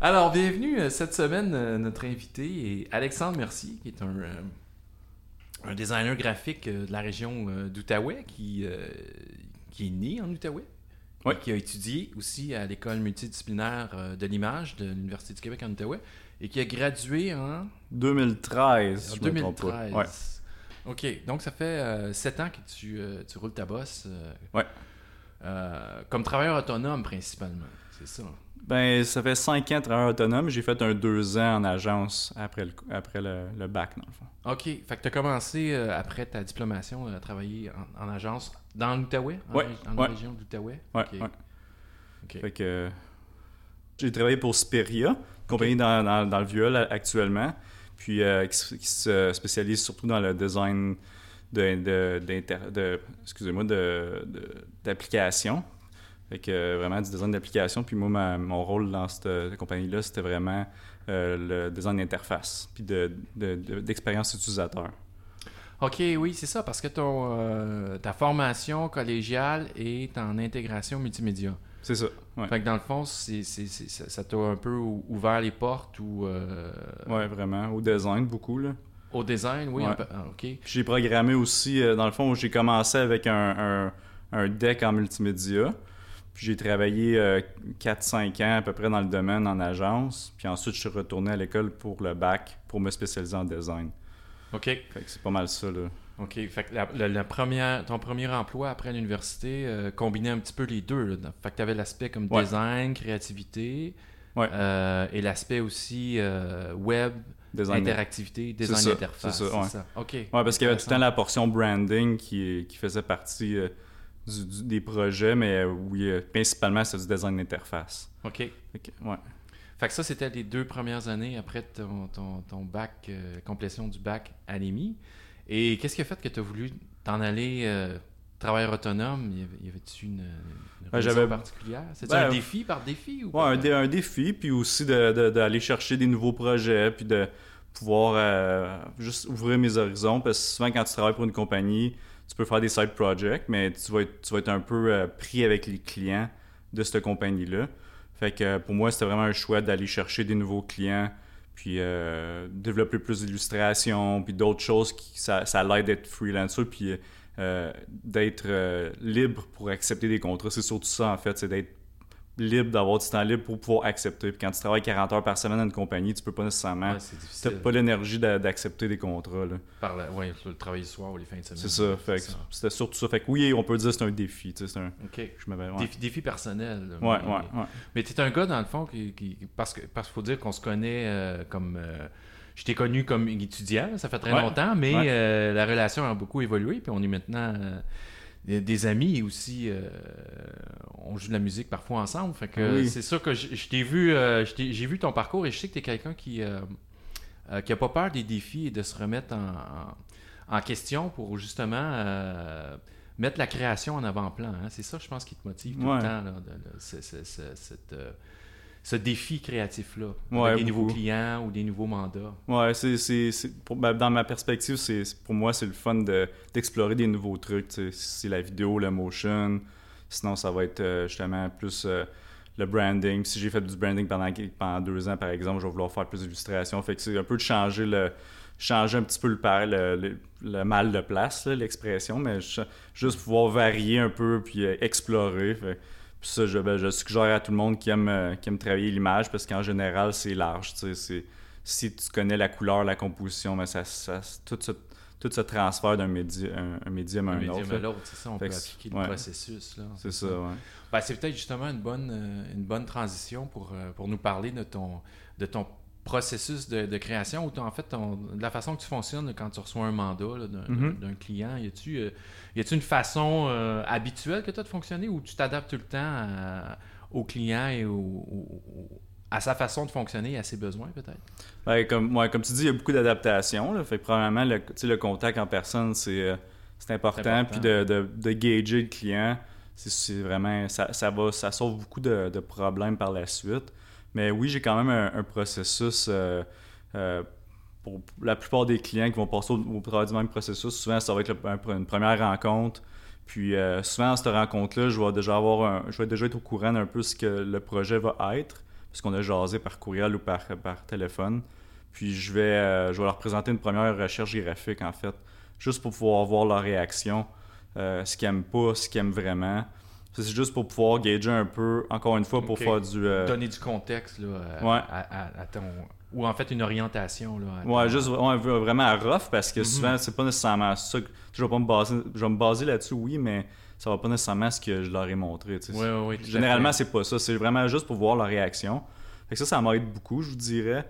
Alors, bienvenue euh, cette semaine. euh, notre invité est Alexandre Mercier, qui est un, euh, un designer graphique de la région euh, d'Outaouais, qui, euh, qui est né en Outaouais. Oui. Qui a étudié aussi à l'école multidisciplinaire de l'image de l'Université du Québec en Outaouais. Et qui a gradué en 2013, En je me trompe pas. 2013. Ouais. OK. Donc, ça fait 7 ans que tu, euh, tu roules ta bosse. euh, Ouais. euh, comme travailleur autonome, principalement. C'est ça. Ben, ça fait 5 ans de travailleur autonome. J'ai fait un 2 ans en agence après le, après le, le bac, dans le fond. OK. Fait que tu as commencé, euh, après ta diplomation, à travailler en, en agence dans l'Outaouais? Dans ouais. la région d'Outaouais? Ouais, OK. ouais. OK. Fait que euh, j'ai travaillé pour Speria, compagnie dans, dans- dans le viol actuellement, puis euh, qui, se- spécialise surtout dans le design de, d'applications. Euh, vraiment du design d'application. Puis moi, mon rôle dans cette, compagnie-là, c'était vraiment euh, le design d'interface, puis de, de- de- d'expérience utilisateur. OK, oui, c'est ça, parce que ton, ta formation collégiale est en intégration multimédia. C'est ça. Ouais. Fait que dans le fond, c'est, c'est- c'est- ça t'a un peu ou- ouvert les portes ou euh, ouais, vraiment. Au design, beaucoup. Là. au design, oui. Ouais. un peu- ah, OK. Puis J'ai programmé aussi, euh, dans le fond, j'ai commencé avec un, un, un deck en multimédia. Puis j'ai travaillé euh, 4-5 ans à peu près dans le domaine en agence. Puis ensuite, je suis retourné à l'école pour le bac pour me spécialiser en design. OK. Fait que c'est pas mal ça, là. OK. Fait que la, la- la première, ton premier emploi après l'université euh, combinait un petit peu les deux. là. Fait que tu avais l'aspect comme Ouais. design, créativité, Ouais. euh, et l'aspect aussi euh, web, Design. interactivité, design ça, d'interface. c'est ça, ouais. OK. Ouais, parce qu'il y avait tout le temps la portion branding qui, qui faisait partie du- du- des projets, mais oui, principalement, c'est du design d'interface. OK. Que, ouais. Fait que ça, c'était les deux premières années après ton, ton, ton bac, complétion du bac à l'EMI. Et qu'est-ce qui a fait que tu as voulu t'en aller euh, travailleur autonome? Y avait- y avait-tu une, une Ouais, raison particulière? C'est Ben, un défi par défi? Ou Ouais, pas? un, dé- un défi, puis aussi d'aller chercher des nouveaux projets, puis de pouvoir euh, juste ouvrir mes horizons, parce que souvent quand tu travailles pour une compagnie, tu peux faire des side projects, mais tu vas être, tu vas être un peu euh, pris avec les clients de cette compagnie-là. Fait que euh, pour moi, c'était vraiment un choix d'aller chercher des nouveaux clients, puis euh, développer plus d'illustrations, puis d'autres choses qui ça, ça l'aide d'être freelancer, puis euh, d'être euh, libre pour accepter des contrats. C'est surtout ça, en fait, c'est d'être libre, d'avoir du temps libre pour pouvoir accepter. Puis quand tu travailles 40 heures par semaine dans une compagnie, tu peux pas nécessairement... Ouais, difficile. pas l'énergie d'a- d'accepter des contrats, là. Par la- ouais, le travail le soir ou les fins de semaine. C'est ça. Fait c'était surtout ça. Fait que oui, on peut dire que c'est un défi, tu c'est un... OK. Je. Ouais. Défi, défi personnel. là. Ouais, mais, ouais, ouais. Mais tu es un gars, dans le fond, qui, qui- parce que parce qu'il faut dire qu'on se connaît euh, comme... euh, je t'ai connu comme étudiant, ça fait très Ouais. longtemps, mais Ouais. euh, la relation a beaucoup évolué, puis on est maintenant euh, des, amis et aussi. euh, on joue de la musique parfois ensemble. Fait que Oui. c'est sûr que je, je t'ai vu, euh, j'ai vu ton parcours et je sais que tu es quelqu'un qui, euh, euh, qui a pas peur des défis et de se remettre en, en- en question pour justement euh, mettre la création en avant-plan. hein. C'est ça, je pense, qui te motive tout Ouais. le temps, là, de- cette, euh, ce défi créatif-là. Ouais, avec des nouveaux clients ou des nouveaux mandats. Ouais, c'est, c'est, ben, dans ma perspective, c'est, pour moi, c'est le fun de, d'explorer des nouveaux trucs. sais. C'est la vidéo, le motion. Sinon, ça va être euh, justement plus euh, le branding. Si j'ai fait du branding pendant, pendant deux ans, par exemple, je vais vouloir faire plus d'illustrations. Fait que c'est un peu de changer le changer un petit peu le, par- le, le- le mal de place, là, l'expression, mais ch- juste pouvoir varier un peu puis euh, explorer. Fait- puis ça, je, ben, je suggère à tout le monde qui aime, euh, qui aime travailler l'image parce qu'en général, c'est large. si tu connais la couleur, la composition, mais ça, ça, tout, se, tout se transfère d'un médi- un, un médium à un, Un médium autre. à l'autre, c'est ça, on Fait peut que appliquer le ouais. processus. C'est ça, ouais. Ben, c'est peut-être justement une bonne, euh, une bonne transition pour, euh, pour nous parler de ton, de ton processus de, de création ou en fait ton- de la façon que tu fonctionnes quand tu reçois un mandat là, d'un client. Y a-tu euh, une façon euh, habituelle que tu as de fonctionner ou tu t'adaptes tout le temps à- au client et au- à sa façon de fonctionner et à ses besoins peut-être? Ben, comme, ouais, comme tu dis, il y a beaucoup d'adaptations. Fait que probablement, le, le contact en personne, c'est euh, important. Puis de, de, de gager le client, c'est- c'est vraiment... Ça, ça, va, ça sauve beaucoup de, de problèmes par la suite. Mais oui, j'ai quand même un, processus euh, euh, pour la plupart des clients qui vont passer au, au travers du même processus, souvent, ça va être une première rencontre. Puis euh, souvent, à cette rencontre-là, je vais déjà avoir je vais déjà être au courant d'un peu ce que le projet va être, puisqu'on a jasé par courriel ou par, téléphone. Puis je vais, je vais leur présenter une première recherche graphique, en fait, juste pour pouvoir voir leur réaction, ce qu'ils aiment pas, ce qu'ils aiment vraiment. C'est juste pour pouvoir gager un peu, encore une fois, pour faire du... euh, Donner du contexte là, à, Ouais. à- à- à ton. Ou en fait une orientation. Là, Ouais, ton- juste vraiment à rough parce que Mhm. souvent, c'est pas nécessairement ça. que- je vais pas me baser, je vais me baser là-dessus, oui, mais ça va pas nécessairement ce que je leur ai montré. tu sais. Ouais, ouais, Généralement, c'est pas ça. C'est vraiment juste pour voir leur réaction. Fait que ça, ça m'aide beaucoup, je vous dirais.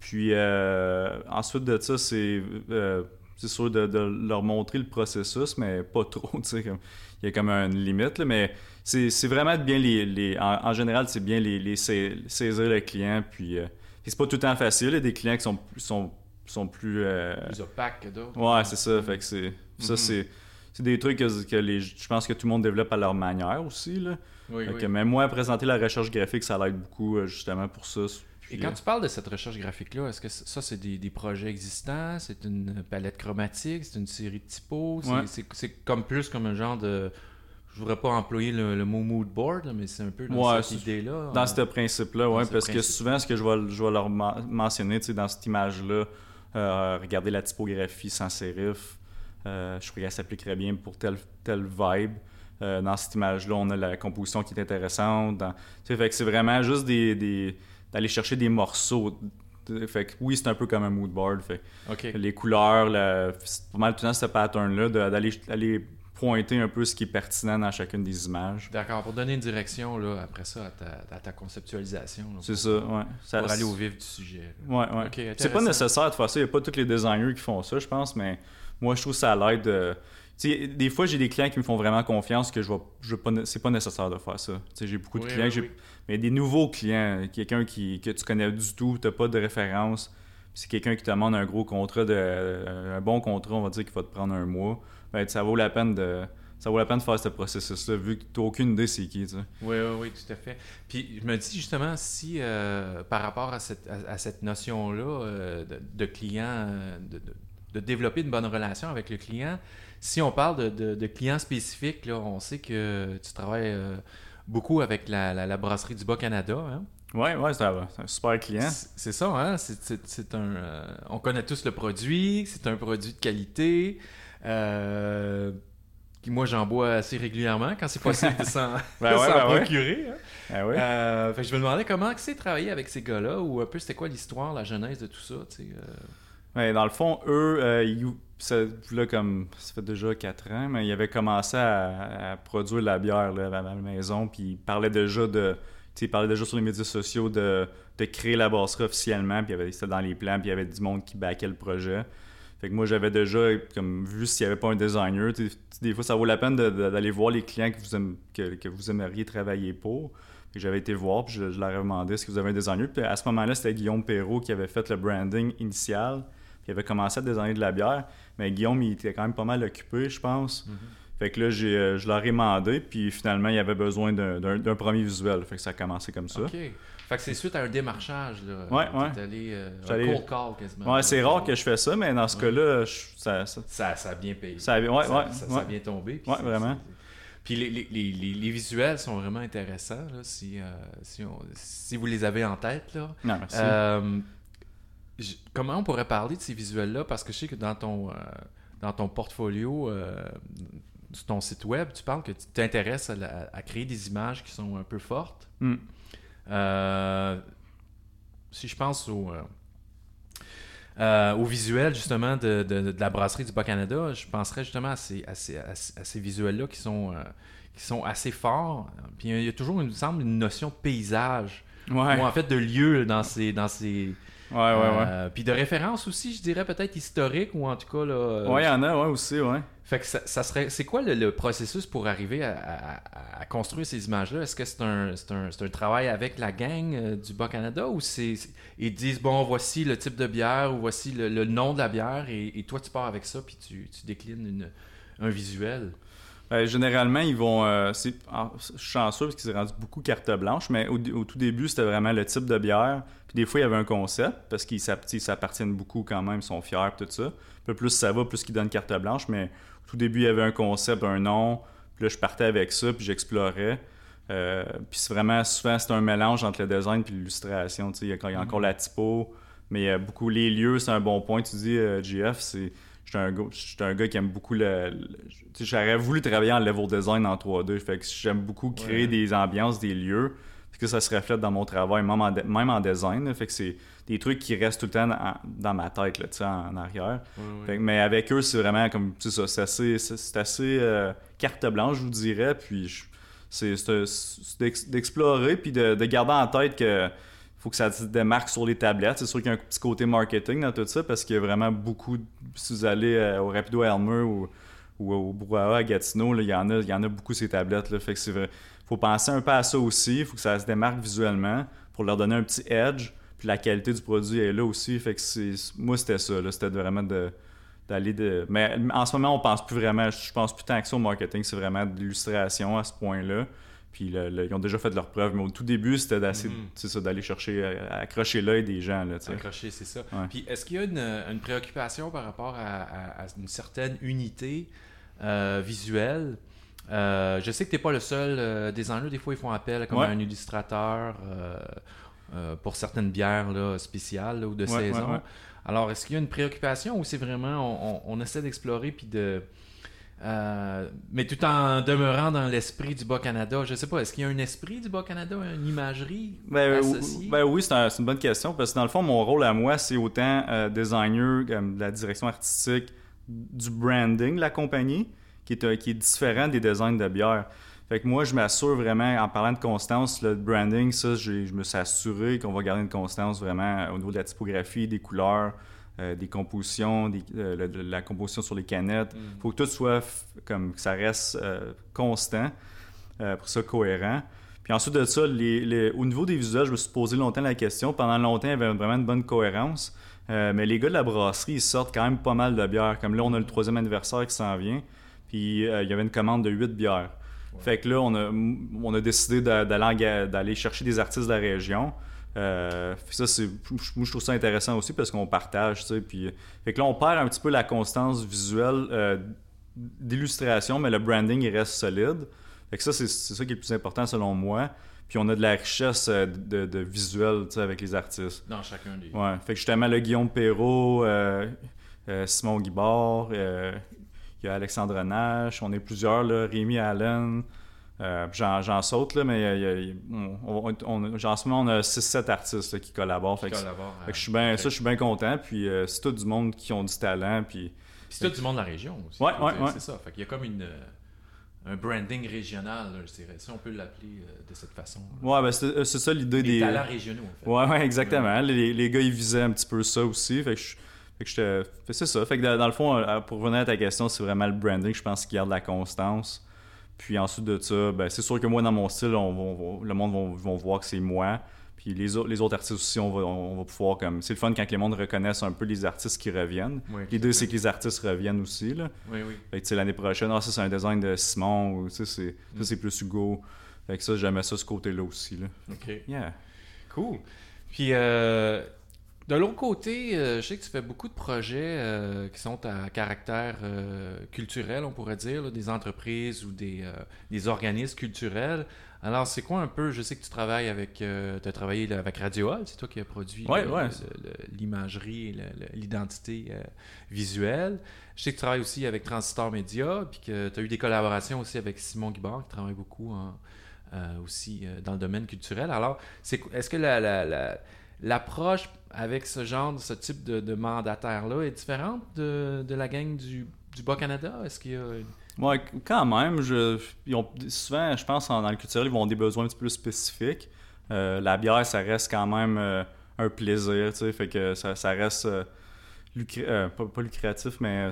Puis euh, ensuite de ça, c'est euh, c'est sûr de, de leur montrer le processus, mais pas trop. tu sais, comme- Il y a comme une limite, là, mais c'est vraiment bien les. les- en, en général, c'est bien les, les sais- saisir le client. Puis euh, puis c'est pas tout le temps facile. Il y a des clients qui sont, sont, sont plus. euh, Plus opaque que d'autres. Ouais, c'est ça. Fait que c'est. Ça, Mhm. c'est. C'est des trucs que, que les, je pense que tout le monde développe à leur manière aussi. Là. Oui, Fait oui. que même moi, présenter la recherche graphique, ça l'aide beaucoup euh, justement pour ça. Et quand tu parles de cette recherche graphique-là, est-ce que ça, c'est des, des projets existants? C'est une palette chromatique? C'est une série de typos? C'est- Ouais. Comme plus comme un genre de... Je voudrais pas employer le, le mot mood board, là, mais c'est un peu dans Ouais, cette idée-là. Dans Euh, ce principe-là, dans ouais, ce parce que principe. souvent, ce que je vais, je vais leur men- mentionner, dans cette image-là, euh, regardez la typographie sans sérif, euh, je crois qu'elle s'appliquerait bien pour telle, telle vibe. Euh, dans cette image-là, on a la composition qui est intéressante. Dans... Fait que c'est vraiment juste des, des- d'aller chercher des morceaux. Fait que oui, c'est un peu comme un mood board. Fait les couleurs, la- c'est pas mal tout le temps ce pattern-là, d'aller pointer un peu ce qui est pertinent dans chacune des images. D'accord, pour donner une direction là, après ça à ta, à ta conceptualisation. C'est ça, ouais. Ça- Pour aller au vif du sujet. là. Ouais, ouais. Ok, c'est pas nécessaire de faire ça. Il n'y a pas tous les designers qui font ça, je pense, mais moi, je trouve ça à l'aide. de- sais, des fois, j'ai des clients qui me font vraiment confiance que je vais, je pas, c'est pas nécessaire de faire ça. J'ai beaucoup de Oui, clients, oui, oui. mais des nouveaux clients, quelqu'un qui, que tu connais du tout, tu n'as pas de référence, c'est quelqu'un qui te demande un gros contrat, de, un bon contrat, on va dire, qui va te prendre un mois, ben, ça vaut la peine de. Ça vaut la peine de faire ce processus-là, vu que tu n'as aucune idée c'est qui, tu sais. Oui, oui, oui, tout à fait. Puis je me dis justement, si euh, par rapport à cette, à, à cette notion-là euh, de, de client, euh, de- de développer une bonne relation avec le client, si on parle de, de, de clients spécifiques, là, on sait que tu travailles euh, beaucoup avec la, la, la brasserie du Bas-Canada. Hein? Ouais, ouais, c'est un, c'est un super client. C'est ça, hein? C'est- un. euh, on connaît tous le produit, c'est un produit de qualité. Euh, moi, j'en bois assez régulièrement quand c'est possible de s'en Ben ouais, s'en ben ouais. procurer. hein. Ah ouais? Euh, fait que je me demandais comment c'est travailler avec ces gars-là ou un peu c'était quoi l'histoire, la genèse de tout ça. Dans le fond, eux, euh, ça, comme, ça fait déjà 4 ans, mais ils avaient commencé à, produire la bière là, à la maison, puis ils parlaient déjà de. Ils parlaient déjà sur les médias sociaux de, créer la brasserie officiellement, puis c'était dans les plans, puis il y avait du monde qui backait le projet. Fait que moi, j'avais déjà comme, vu s'il n'y avait pas un designer. Des fois, ça vaut la peine d'aller voir les clients que vous, que, vous aimeriez travailler pour. J'avais été voir, puis je, je leur ai demandé est-ce que vous avez un designer? Puis à ce moment-là, c'était Guillaume Perrault qui avait fait le branding initial. Puis il avait commencé à designer de la bière. Mais Guillaume, il était quand même pas mal occupé, je pense. Fait que là, j'ai, euh, je leur ai demandé, puis finalement, il avait besoin d'un, premier visuel. Fait que ça a commencé comme ça. OK. Fait que c'est suite à un démarchage. Là. Ouais, ouais. T'es allé. euh, un cold call quasiment. Ouais, c'est rare que je fais ça, mais dans ce Ouais. cas-là, ça, ça- Ça, ça a bien payé. Ça a- ouais, ouais, ça, a bien tombé. puis Ouais, vraiment. Puis les, les, les, les- les visuels sont vraiment intéressants là, si, euh, si, on- si vous les avez en tête. Là. Non, merci. Euh, comment on pourrait parler de ces visuels-là? Parce que je sais que dans ton, euh, dans ton portfolio, euh, sur ton site web, tu parles que tu t'intéresses à, créer des images qui sont un peu fortes. Hmm. Euh, si je pense au, au visuel justement de, de- de la brasserie du Bas-Canada, je penserais justement à ces, à ces, à ces- visuels-là qui sont, qui sont assez forts. Puis il y a toujours, il me semble, une notion de paysage, Ouais, ou en fait de lieu dans ces... Dans ces ouais, ouais. ouais. euh, Puis de référence aussi, je dirais peut-être historique, ou en tout cas... Là, euh, Ouais, il y en a, ouais, aussi, ouais. fait que ça, ça serait, c'est quoi le, le processus pour arriver à, à- à construire ces images-là? Est-ce que c'est un, c'est un, c'est un travail avec la gang euh, du Bas-Canada ou c'est, c'est- ils disent bon voici le type de bière ou voici le, le nom de la bière et, et toi tu pars avec ça puis tu, tu déclines une- un visuel? Ben, généralement, ils vont. euh, c'est, je suis chanceux parce qu'ils s'est rendu beaucoup carte blanche, mais au, au tout début, c'était vraiment le type de bière. Puis des fois, il y avait un concept parce qu'ils s'app- ils s'appartiennent beaucoup quand même, ils sont fiers, tout ça. Puis plus ça va, plus qu'ils donnent carte blanche. Mais au tout début, il y avait un concept, un nom. Puis là, je partais avec ça, puis j'explorais. Euh, puis c'est vraiment, souvent, c'est un mélange entre le design et l'illustration. Il y a, il y a encore la typo, mais il y a beaucoup les lieux, c'est un bon point. Tu dis, euh, GF, c'est. J'étais un, gars- j'étais un gars qui aime beaucoup le. J'aurais voulu travailler en level design en 3D. Fait que j'aime beaucoup créer Ouais. des ambiances, des lieux. Parce que ça se reflète dans mon travail, même en, de- même en design. là. fait que c'est des trucs qui restent tout le temps dans, dans ma tête, là, en, en arrière. Fait que- mais avec eux, c'est vraiment comme. tu sais, ça, C'est assez, c'est assez euh, carte blanche, je vous dirais. Puis c'est c'est- c'est d'ex- d'explorer, puis de, de garder en tête que faut que ça se démarque sur les tablettes. C'est sûr qu'il y a un petit côté marketing dans tout ça parce qu'il y a vraiment beaucoup. Si vous allez euh, au Rapido Elmer ou, au Brouhaha à Gatineau, il, y en a, il y en a beaucoup ces tablettes. Là, fait que c'est faut penser un peu à ça aussi. Il faut que ça se démarque visuellement pour leur donner un petit edge. Puis la qualité du produit est là aussi. Fait que c'est, moi, c'était ça. là. C'était vraiment de d'aller de. Mais en ce moment, on pense plus vraiment. Je pense plus tant que ça au marketing. C'est vraiment de l'illustration à ce point-là. Puis le- le- ils ont déjà fait leurs preuves. Mais au tout début, c'était ça, d'aller chercher, euh, accrocher l'œil des gens. Là. Accroché, c'est ça. Ouais. Puis est-ce qu'il y a une, une préoccupation par rapport à, à- à une certaine unité euh, visuelle? Euh, Je sais que tu n'es pas le seul euh, designer. Des fois, ils font appel comme Ouais. à un illustrateur euh, pour certaines bières là, spéciales là, ou de Ouais, saison. Alors, est-ce qu'il y a une préoccupation ou c'est vraiment on, on- on essaie d'explorer puis de. Euh, mais tout en demeurant dans l'esprit du Bas-Canada. Je sais pas, est-ce qu'il y a un esprit du Bas-Canada, une imagerie Ben, associée? ben oui, c'est un- c'est une bonne question parce que dans le fond, mon rôle à moi, c'est autant euh, designer, de la direction artistique, du branding de la compagnie, qui est, euh, qui est différent des designs de bière. Fait que moi, je m'assure vraiment, en parlant de constance, le branding, ça, je me suis assuré qu'on va garder une constance vraiment au niveau de la typographie, des couleurs, euh, des compositions, des- euh, le- la composition sur les canettes. Mm. faut que tout soit comme que ça reste euh, constant, pour ça cohérent. Puis ensuite de ça, les- les- au niveau des visuels, je me suis posé longtemps la question. Pendant longtemps, il y avait vraiment une bonne cohérence. Mais les gars de la brasserie, ils sortent quand même pas mal de bières. Comme là, on a le troisième anniversaire qui s'en vient. Puis il y avait une commande de 8 bières. Fait que là, on a, on a décidé d'aller chercher des artistes de la région. Euh, ça, c'est, moi, je trouve ça intéressant aussi parce qu'on partage, tu sais. Puis, fait que là, on perd un petit peu la constance visuelle euh, d'illustration, mais le branding, il reste solide. Fait que ça, c'est, ça qui est le plus important selon moi. Puis on a de la richesse euh, de, de visuel, tu sais, avec les artistes. Dans chacun des. Ouais. Fait que justement, le Guillaume Perrault, euh, euh, Simon Guibard, euh, il y a Alexandre Nash, on est plusieurs, là, Rémi Allen, euh, j'en, saute, là, mais il y a- il y a- on, on- on- genre, en ce moment, on a 6-7 artistes là, qui collaborent. Fait que, collabore à- fait que je suis bien, ça, je suis bien content. Puis euh, c'est tout du monde qui ont du talent. Puis c'est tout du monde de la région aussi. Ouais, ouais, ouais. C'est ça. Fait qu'il y a comme une, euh, un branding régional, là, je dirais. Si on peut l'appeler euh, de cette façon. ouais, ben, c'est, ça l'idée Des talents régionaux, en fait. Ouais, ouais, exactement. Les, les gars, ils visaient un petit peu ça aussi. Fait que je- fait que c'est ça. Fait que dans, le fond, euh, pour revenir à ta question, c'est vraiment le branding, je pense, qui garde la constance. Puis ensuite de ça, ben, c'est sûr que moi, dans mon style, on on le monde va, vont voir que c'est moi. Puis les, autres- les autres artistes aussi, on va, on va pouvoir comme. C'est le fun quand les mondes reconnaissent un peu les artistes qui reviennent. Oui, L'idée, c'est que les artistes reviennent aussi. Là. Oui, oui. Fait que l'année prochaine, ah, ça c'est un design de Simon, ou c'est, Mm. ça c'est plus Hugo. Fait que ça, j'aimais ça ce côté-là aussi. Là. OK. Yeah. Cool. Puis, euh, de l'autre côté, euh, je sais que tu fais beaucoup de projets euh, qui sont à caractère euh, culturel, on pourrait dire, là, des entreprises ou des, des organismes culturels. Alors, c'est quoi un peu, je sais que tu travailles avec, tu as travaillé là, avec Radio Hall, c'est toi qui as produit Ouais, ouais. l'imagerie et l'identité visuelle. Je sais que tu travailles aussi avec Transistor Media, puis que tu as eu des collaborations aussi avec Simon Guibard, qui travaille beaucoup en, aussi dans le domaine culturel. Alors, est-ce que la- la- la- l'approche avec ce genre, ce type de, mandataire-là est différente de, de la gang du, du Bas-Canada? Est-ce qu'il y a... quand même. Je, souvent, je pense, en- dans le culturel, ils vont des besoins un petit peu plus spécifiques. Euh, la bière, ça reste quand même euh, un plaisir, tu sais, fait que ça, ça reste euh, euh, pas, lucratif, mais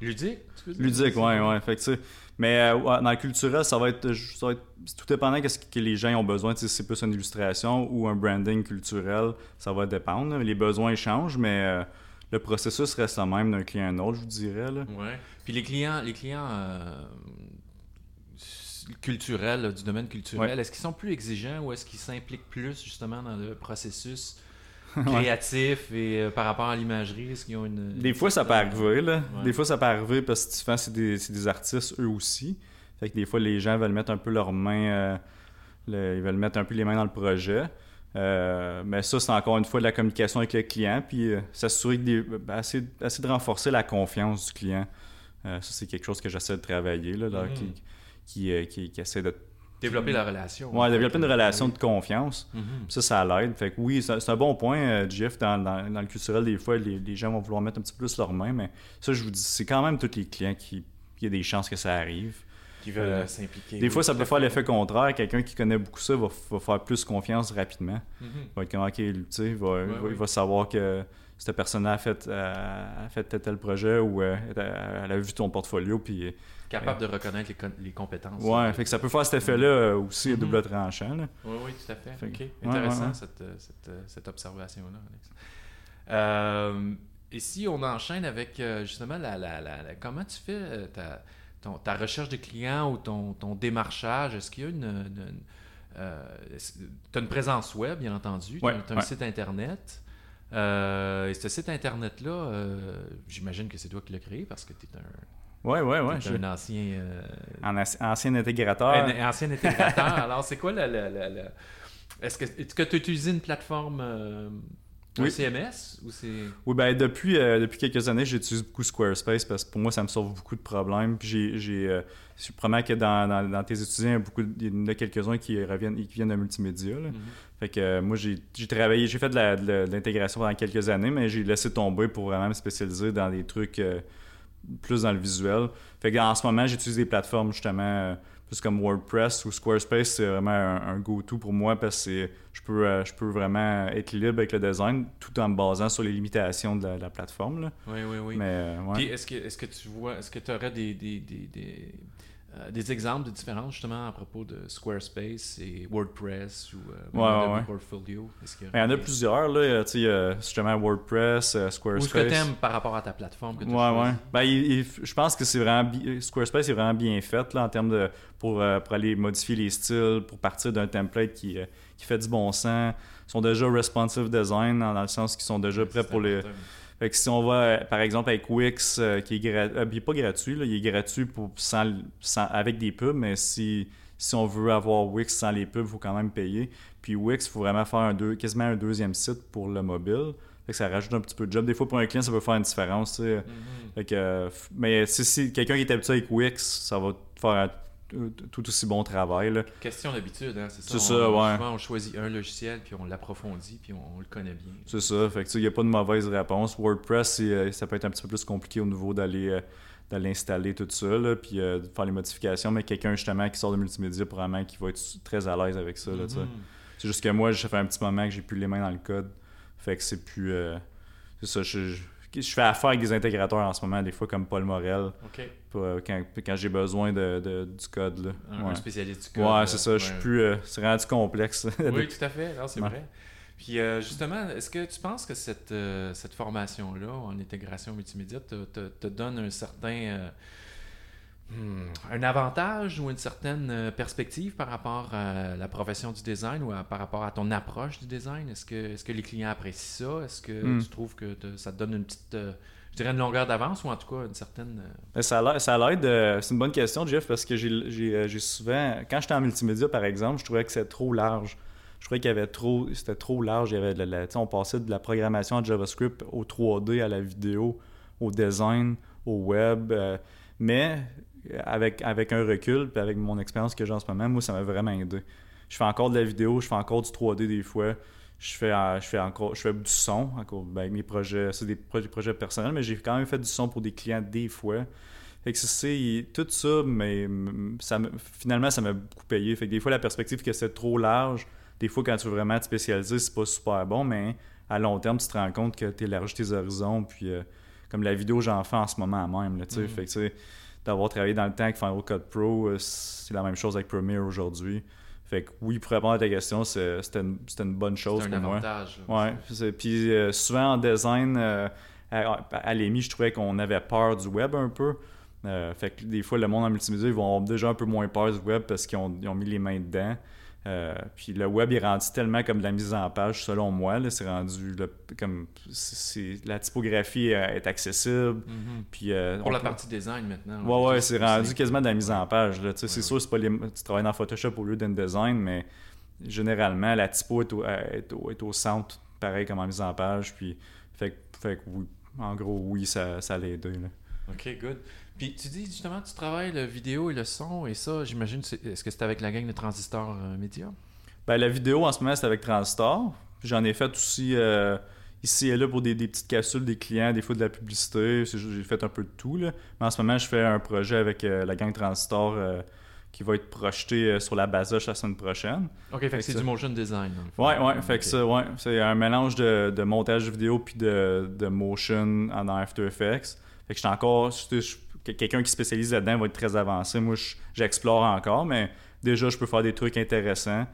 Ludique? tu veux dire? ludique, ouais, ouais. Fait que, tu sais, mais euh, ouais, dans le culturel, ça va être, ça va être c'est tout dépendant de ce que les gens ont besoin. Tu sais, si c'est plus une illustration ou un branding culturel, ça va dépendre. là. Les besoins changent, mais euh, le processus reste le même d'un client à un autre, je vous dirais. Là. Ouais. Puis les clients, les clients euh, culturel, du domaine culturel, est-ce qu'ils sont plus exigeants ou est-ce qu'ils s'impliquent plus justement dans le processus créatif et euh, par rapport à l'imagerie? Est-ce qu'ils ont une. Des fois, ça peut arriver, là. Des fois, ça peut arriver parce que souvent, c'est des, des, artistes eux aussi. Fait que des fois, les gens veulent mettre un peu leurs mains. ils veulent mettre un peu les mains dans le projet. Euh, mais ça, c'est encore une fois de la communication avec le client, puis euh, s'assurer ben, assez, de renforcer la confiance du client. Euh, ça, c'est quelque chose que j'essaie de travailler, là, mm-hmm. qui, qui, essaie de... Développer la relation. Oui, développer une relation de confiance. Mm-hmm. Ça, ça l'aide. Fait que oui, c'est un bon point, Jeff. Dans, le culturel, des fois, les, gens vont vouloir mettre un petit peu plus leurs mains, mais ça, je vous dis, c'est quand même tous les clients qui... Il y a des chances que ça arrive qui veulent euh, s'impliquer. Des fois, ça peut faire l'effet contraire. Quelqu'un qui connaît beaucoup ça va, faire plus confiance rapidement. Mm va être comme, OK, tu sais, il va, savoir que cette personne a fait, euh, a fait tel, projet ou euh, elle a vu ton portfolio. Puis, Capable de reconnaître les, compétences. Ouais, fait que ça peut faire cet effet-là aussi à double mhm. tranchant. Oui, oui, tout à fait. OK. Intéressant, cette, cette, cette observation-là, Alex. et si on enchaîne avec justement la, la, la, comment tu fais ta, ta recherche de clients ou ton, ton démarchage, est-ce qu'il y a une... Euh, tu as une présence web, bien entendu. tu as, un site Internet. Euh, et ce site Internet-là, euh, j'imagine que c'est toi qui l'as créé parce que tu es un... Oui, oui, oui. un ancien... Un ancien intégrateur. Un, ancien intégrateur. Alors, c'est quoi le... Est-ce que tu as utilisé une plateforme oui. CMS ou c'est... Oui, ben depuis, euh, depuis quelques années, j'utilise beaucoup Squarespace parce que pour moi, ça me sauve beaucoup de problèmes. Puis j'ai, euh, je promets que dans, dans, tes étudiants, beaucoup, il y en a quelques-uns qui, reviennent, qui viennent de multimédia. Là. Mm-hmm. Fait que euh, moi, j'ai, j'ai travaillé, j'ai fait de, l'intégration pendant quelques années, mais j'ai laissé tomber pour vraiment me spécialiser dans des trucs plus dans le visuel. Fait qu'en ce moment, j'utilise des plateformes justement plus comme WordPress ou Squarespace, c'est vraiment un, go-to pour moi parce que je peux, euh, je peux vraiment être libre avec le design tout en me basant sur les limitations de la, plateforme. Là. Oui, oui, oui. Mais, euh, Puis est-ce que, est que tu vois, est-ce que tu aurais des, des, des euh, des exemples de différences justement à propos de Squarespace et WordPress ou euh, Portfolio? Il y, en a plusieurs, là, tu sais, justement WordPress, euh, Squarespace. Ou ce que tu aimes par rapport à ta plateforme que tu Ouais, ouais. Ben, je pense que c'est vraiment, Squarespace est vraiment bien fait là, en termes de, pour, pour aller modifier les styles, pour partir d'un template qui, qui fait du bon sens. Ils sont déjà responsive design, dans, le sens qu'ils sont déjà prêts pour les... Fait que si on va, par exemple, avec Wix, euh, qui est, euh, pas gratuit, il est gratuit pour, sans, avec des pubs, mais si, si on veut avoir Wix sans les pubs, il faut quand même payer. Puis Wix, il faut vraiment faire un deux, quasiment un deuxième site pour le mobile. Fait que ça rajoute un petit peu de job. Des fois, pour un client, ça peut faire une différence. Mm-hmm. fait que, mais si, si quelqu'un qui est habitué avec Wix, ça va faire tout aussi bon travail. Là. Question d'habitude, hein, c'est ça. C'est ça, ouais. Souvent, on choisit un logiciel, puis on l'approfondit, puis on, le connaît bien. C'est ça, fait que il n'y a pas de mauvaise réponse. WordPress, euh, ça peut être un petit peu plus compliqué au niveau d'aller euh, l'installer tout ça, là, puis euh, de faire les modifications, mais quelqu'un justement qui sort de multimédia, probablement, qui va être très à l'aise avec ça. Mm-hmm. C'est juste que moi, ça fait un petit moment que j'ai plus les mains dans le code. Fait que c'est plus... c'est ça, je je fais affaire avec des intégrateurs en ce moment, des fois comme Paul Morel, euh, quand, j'ai besoin de, du code. Là. Un, spécialiste du code. Ouais, c'est ça. Je suis plus. Euh, c'est rendu complexe. oui, tout à fait. C'est vrai. Puis euh, justement, est-ce que tu penses que cette, cette formation-là en intégration multimédia te, te, te donne un certain Hmm. un avantage ou une certaine euh, perspective par rapport à la profession du design ou par rapport à ton approche du design? Est-ce que, est que les clients apprécient ça? Est-ce que hmm. tu trouves que ça te donne une petite, euh, je dirais une longueur d'avance ou en tout cas une certaine... Euh, ben, ça l'aide, c'est une bonne question, Jeff, parce que j'ai souvent, quand j'étais en multimédia par exemple, je trouvais que c'était trop large. Je trouvais qu'il y avait trop, c'était trop large. Il y avait de on passait de la programmation en JavaScript au 3D, à la vidéo, au design, au web. mais avec, avec un recul, puis avec mon expérience que j'ai en ce moment, moi, ça m'a vraiment aidé. Je fais encore de la vidéo, je fais encore du 3D des fois. Je fais, euh, je fais encore je fais du son encore, ben, avec mes projets. C'est des, projets personnels, mais j'ai quand même fait du son pour des clients des fois. Fait que c'est tout ça, mais ça, finalement, ça m'a beaucoup payé. Fait que des fois, la perspective que c'est trop large, des fois, quand tu veux vraiment te spécialiser, c'est pas super bon, mais à long terme, tu te rends compte que tu élargis tes horizons. Puis, euh, comme la vidéo, j'en fais en ce moment même. Là, mm. Fait que, d'avoir travaillé dans le temps avec Final Cut Pro, euh, c'est la même chose avec Premiere aujourd'hui. Fait que oui, pour répondre à ta question, c'était une, une, bonne chose pour un moi. avantage. Ouais. Puis euh, souvent en design, euh, à, à l'EMI, je trouvais qu'on avait peur du web un peu. Euh, fait que des fois, le monde en multimédia, ils vont avoir déjà un peu moins peur du web parce qu'ils ont, ils ont mis les mains dedans. Euh, puis le web est rendu tellement comme de la mise en page, selon moi. C'est rendu le- comme c'est, la typographie euh, est accessible. Mhm. Puis, euh, Pour la peut- partie design maintenant. Ouais, ouais, c'est rendu quasiment de la mise en page. Ouais, c'est ouais. sûr, c'est pas les... tu travailles dans Photoshop au lieu d'InDesign, mais généralement, la typo est au, est au, est au centre, pareil comme en mise en page. Puis, fait, fait que oui, en gros, oui, ça, ça l'a aidé. Là. Ok, good. Puis tu dis justement, tu travailles le vidéo et le son, et ça, j'imagine, est-ce que c'est avec la gang de Transistor euh, Media? Ben, la vidéo en ce moment, c'est avec Transistor. J'en ai fait aussi euh, ici et là pour des, des petites capsules des clients, des fois de la publicité. J'ai fait un peu de tout. Là. Mais en ce moment, je fais un projet avec euh, la gang Transistor qui va être projeté sur la Basoche la semaine prochaine. Ok, fait Fait que c'est ça- du motion design. fond. Ouais, ouais, fait que ça, ouais, c'est un mélange de, de montage vidéo puis de, de motion en After Effects. Fait que encore, je- je- que- quelqu'un qui spécialise là-dedans va être très avancé. Moi, je- j'explore encore, mais déjà, je peux faire des trucs intéressants.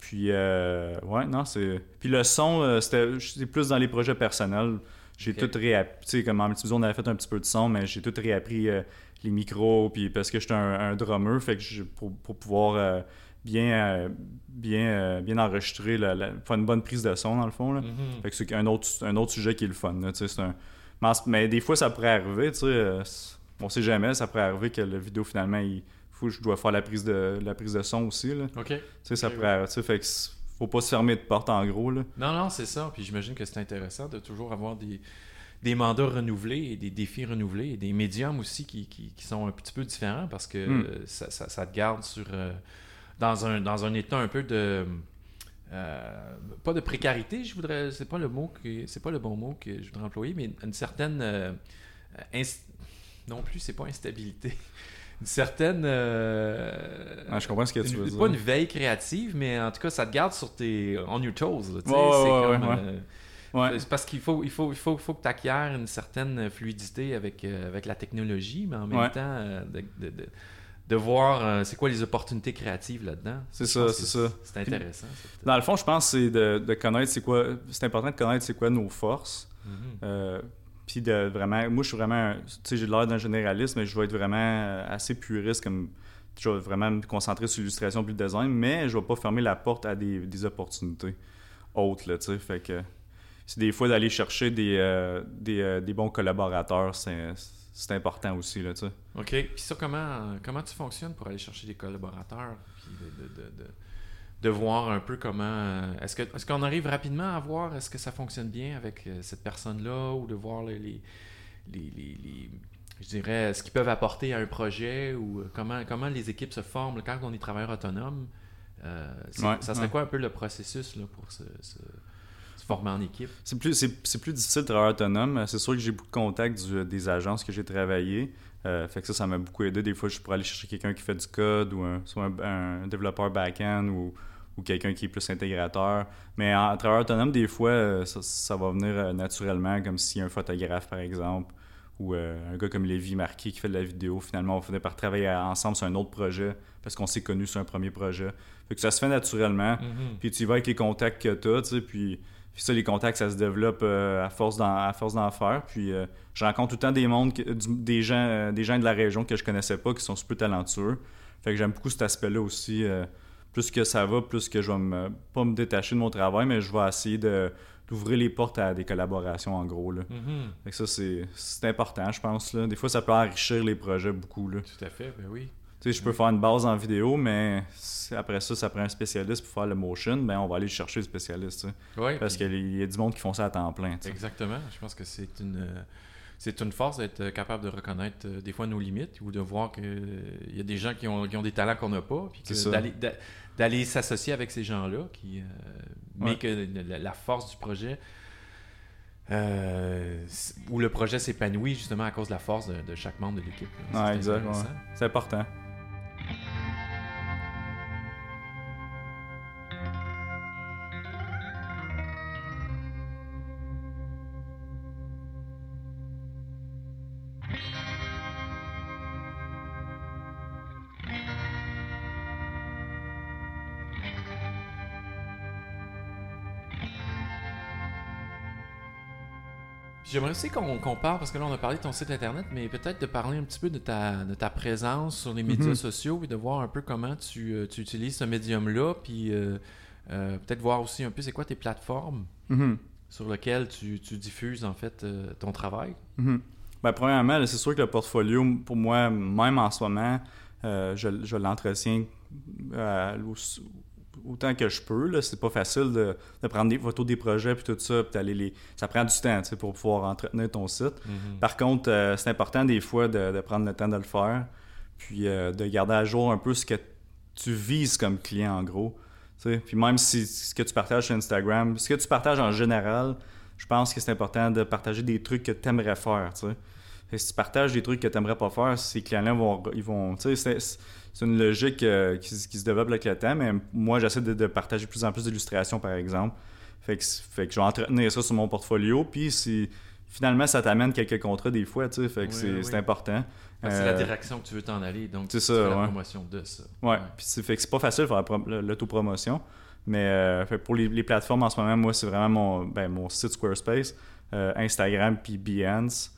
Puis, euh, ouais, non, c'est. Puis le son, euh, c'était plus dans les projets personnels. J'ai tout réappris. Tu sais, comme en multivision, on avait fait un petit peu de son, mais j'ai tout réappris euh, les micros. Puis parce que j'étais un, un drummer, fait que pour, pour pouvoir euh, bien, bien, bien enregistrer, la, la- faire une bonne prise de son, dans le fond. Là. Mhm. Fait que c'est un autre, un autre sujet qui est le fun. tu sais, c'est un- mais, des fois, ça pourrait arriver. tu sais, euh, on sait jamais. Ça pourrait arriver que la vidéo, finalement, il faut je dois faire la prise de, la prise de son aussi. Là. Ok. Tu sais, ça pourrait arriver, tu sais, fait que c'est- faut pas se fermer de porte, en gros. Là. Non, non, c'est ça. Puis j'imagine que c'est intéressant de toujours avoir des, des mandats renouvelés et des défis renouvelés et des médiums aussi qui, qui, qui sont un petit peu différents parce que Hmm. ça, ça- ça te garde sur euh, dans, un, dans un état un peu de. Euh, pas de précarité, je voudrais. C'est pas le mot que. C'est pas le bon mot que je voudrais employer, mais une certaine. euh, non plus, c'est pas instabilité. Une certaine. euh, Ah, je comprends ce que tu une- veux dire. Pas une veille créative, mais en tout cas, ça te garde sur tes. on your toes. Là, tu sais, Ouais, ouais, c'est ouais, comme, ouais. Ouais. c'est parce qu'il faut, il faut, il faut, faut que tu acquières une certaine fluidité avec, euh, avec la technologie, mais en même Ouais. temps, euh, de, de, de, de voir euh, c'est quoi les opportunités créatives là-dedans. C'est ça, c'est ça. C'est intéressant. Dans le fond, je pense que c'est de, de connaître c'est quoi. C'est important de connaître c'est quoi nos forces. Mhm. Euh, puis de vraiment. Moi, je suis vraiment. Tu sais, j'ai l'air d'un généraliste, mais je vais être vraiment euh, assez puriste. comme Je vais vraiment me concentrer sur l'illustration puis le design, mais je vais pas fermer la porte à des, des opportunités autres, là, tu sais. Fait que. C'est des fois d'aller chercher des, euh, des, des bons collaborateurs, c'est c'est important aussi, là, tu sais. OK. Puis ça, comment, comment tu fonctionnes pour aller chercher des collaborateurs? Puis de, de, de, de, de voir un peu comment. euh, Est-ce que est-ce qu'on arrive rapidement à voir est-ce que ça fonctionne bien avec euh, cette personne-là ou de voir les, les, les, je dirais ce qu'ils peuvent apporter à un projet ou euh, comment, comment les équipes se forment quand on est travailleur autonome? euh, Ouais, ça serait ouais. quoi un peu le processus là, pour se former en équipe? C'est plus, c'est, c'est plus difficile de travailler autonome. C'est sûr que j'ai beaucoup de contacts du- des agences que j'ai travaillé. Euh, fait que ça, ça m'a beaucoup aidé. Des fois, je pourrais aller chercher quelqu'un qui fait du code ou un, soit un, un développeur back-end ou, ou quelqu'un qui est plus intégrateur. Mais en travailleur autonome, des fois, euh, ça, ça va venir euh, naturellement, comme s'il y a un photographe, par exemple, ou euh, un gars comme Lévi Marquis qui fait de la vidéo. Finalement, on finit par travailler ensemble sur un autre projet parce qu'on s'est connus sur un premier projet. Fait que ça se fait naturellement. Puis tu y vas avec les contacts que tu as, tu sais, puis, puis ça, les contacts, ça se développe euh, à force d'en, faire. Puis euh, je rencontre tout le temps des mondes, des, gens, euh, des gens de la région que je connaissais pas, qui sont super talentueux. Fait que j'aime beaucoup cet aspect-là aussi. plus que ça va, plus que je vais me, pas me détacher de mon travail, mais je vais essayer d'ouvrir les portes à des collaborations, en gros. Là. Mhm. Fait que ça, c'est, c'est important, je pense. Là. Des fois, ça peut enrichir les projets beaucoup. Là. Tout à fait, ben oui. Tu sais, je peux faire une base en vidéo, mais après ça, ça prend un spécialiste pour faire le motion, ben on va aller chercher le spécialiste. Ouais, Parce puis- qu'il y a du monde qui font ça à temps plein. Exactement. Je pense que c'est une euh, c'est une force d'être euh, capable de reconnaître euh, des fois nos limites ou de voir qu'il y a des gens qui ont, qui ont des talents qu'on n'a pas, puis d'aller d'a- d'aller s'associer avec ces gens-là, qui euh, mais Ouais. que la, la force du projet où le projet s'épanouit justement à cause de la force de, de chaque membre de l'équipe. Ouais, exact, ouais. C'est important. J'aimerais aussi qu'on qu'on parle, parce que là on a parlé de ton site internet, mais peut-être de parler un petit peu de ta, de ta présence sur les médias Mhm. sociaux et de voir un peu comment tu, euh, tu utilises ce médium-là, puis euh, euh, peut-être voir aussi un peu c'est quoi tes plateformes Mhm. sur lesquelles tu, tu diffuses en fait euh, ton travail. Mhm. Ben, premièrement, c'est sûr que le portfolio, pour moi, même en ce moment, je, je l'entretiens autant que je peux. Là. C'est pas facile de, de prendre des photos des projets puis tout ça, puis d'aller les... Ça prend du temps tu sais, pour pouvoir entretenir ton site. Par contre, euh, c'est important des fois de, de prendre le temps de le faire, puis euh, de garder à jour un peu ce que tu vises comme client en gros. Puis même si ce que tu partages sur Instagram, ce que tu partages en général, je pense que c'est important de partager des trucs que tu aimerais faire. Si tu partages des trucs que tu n'aimerais pas faire, ces clients-là vont. Ils vont tu sais, c'est, c'est une logique euh, qui, se- qui se développe avec le temps, mais moi, j'essaie de, de partager de plus en plus d'illustrations, par exemple. Fait que, fait que je vais entretenir ça sur mon portfolio, puis si finalement ça t'amène quelques contrats des fois, tu sais, fait que Oui, c'est, oui. c'est important. Que C'est la Euh, direction que tu veux t'en aller, donc c'est tu ça, la ouais. promotion de ça. Ouais, puis c'est fait que c'est pas facile de faire la prom- l'autopromotion. Mais euh, fait pour les, les plateformes en ce moment, moi, c'est vraiment mon, ben, mon site Squarespace, euh, Instagram puis Behance.